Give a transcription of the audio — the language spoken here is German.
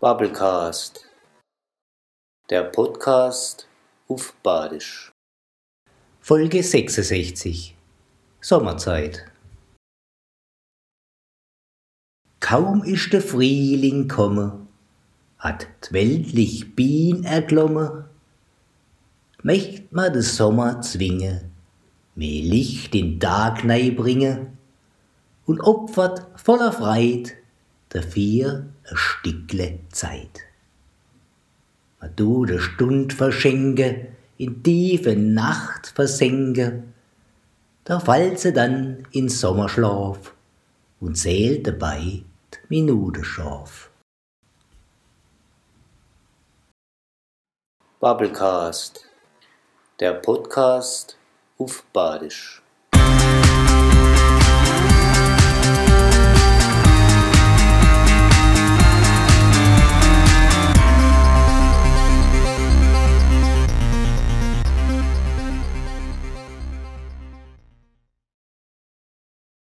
Bubblecast, der Podcast auf Badisch. Folge 66 Sommerzeit Kaum ist der Frühling komme, hat weltlich Bien erklomme, möcht ma de Sommer zwinge, mehr Licht in Tag bringe und opfert voller Freit dafür a Stickle Zeit. Ma du de Stund verschenke, in tiefe Nacht versenke, da fällt sie dann in Sommerschlaf und zählt dabei Minute scharf. Bubblecast, der Podcast auf Badisch.